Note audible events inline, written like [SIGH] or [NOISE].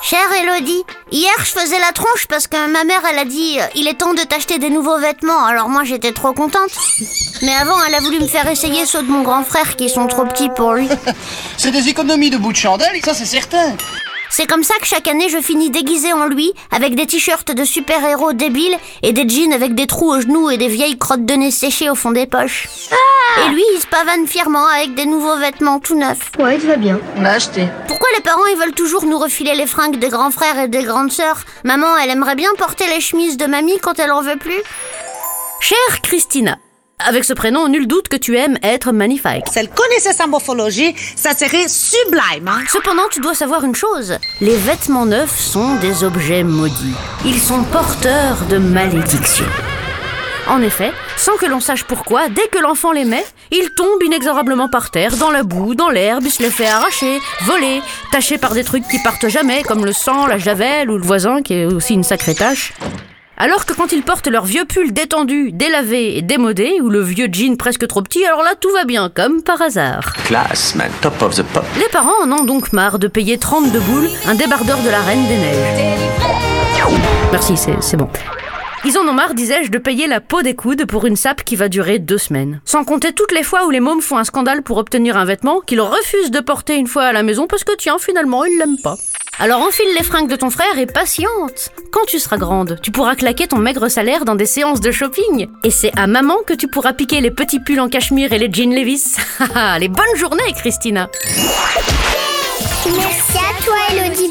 Chère Elodie, hier je faisais la tronche parce que ma mère elle a dit euh, il est temps de t'acheter des nouveaux vêtements, alors moi j'étais trop contente. Mais avant elle a voulu me faire essayer ceux de mon grand frère qui sont trop petits pour lui. [LAUGHS] C'est des économies de bout de chandelle, ça c'est certain. C'est comme ça que chaque année je finis déguisée en lui, avec des t-shirts de super-héros débiles et des jeans avec des trous aux genoux et des vieilles crottes de nez séchées au fond des poches. et lui il se pavane fièrement avec des nouveaux vêtements tout neufs. Ouais, tout va bien. On a acheté. Pourquoi les parents ils veulent toujours nous refiler les fringues des grands frères et des grandes sœurs? Maman elle aimerait bien porter les chemises de mamie quand elle en veut plus? Chère Christina, avec ce prénom, nul doute que tu aimes être magnifique. Si elle connaissait sa morphologie, ça serait sublime. Hein? Cependant, tu dois savoir une chose. Les vêtements neufs sont des objets maudits. Ils sont porteurs de malédictions. En effet, sans que l'on sache pourquoi, dès que l'enfant les met, il tombe inexorablement par terre, dans la boue, dans l'herbe, il se les fait arracher, voler, taché par des trucs qui partent jamais, comme le sang, la javel ou le voisin, qui est aussi une sacrée tâche. Alors que quand ils portent leur vieux pull détendu, délavé et démodé, ou le vieux jean presque trop petit, alors là tout va bien, comme par hasard. Classe, man, top of the pop. Les parents en ont donc marre de payer 32 boules un débardeur de la Reine des Neiges. Merci, c'est c'est bon. Ils en ont marre, disais-je, de payer la peau des coudes pour une sape qui va durer deux semaines. Sans compter toutes les fois où les mômes font un scandale pour obtenir un vêtement qu'ils refusent de porter une fois à la maison parce que tiens, finalement, ils l'aiment pas. Alors enfile les fringues de ton frère et patiente. Quand tu seras grande, tu pourras claquer ton maigre salaire dans des séances de shopping. Et c'est à maman que tu pourras piquer les petits pulls en cachemire et les jeans Levis. [LAUGHS] Ah, ah, les bonnes journées, Christina. Merci à toi, Elodie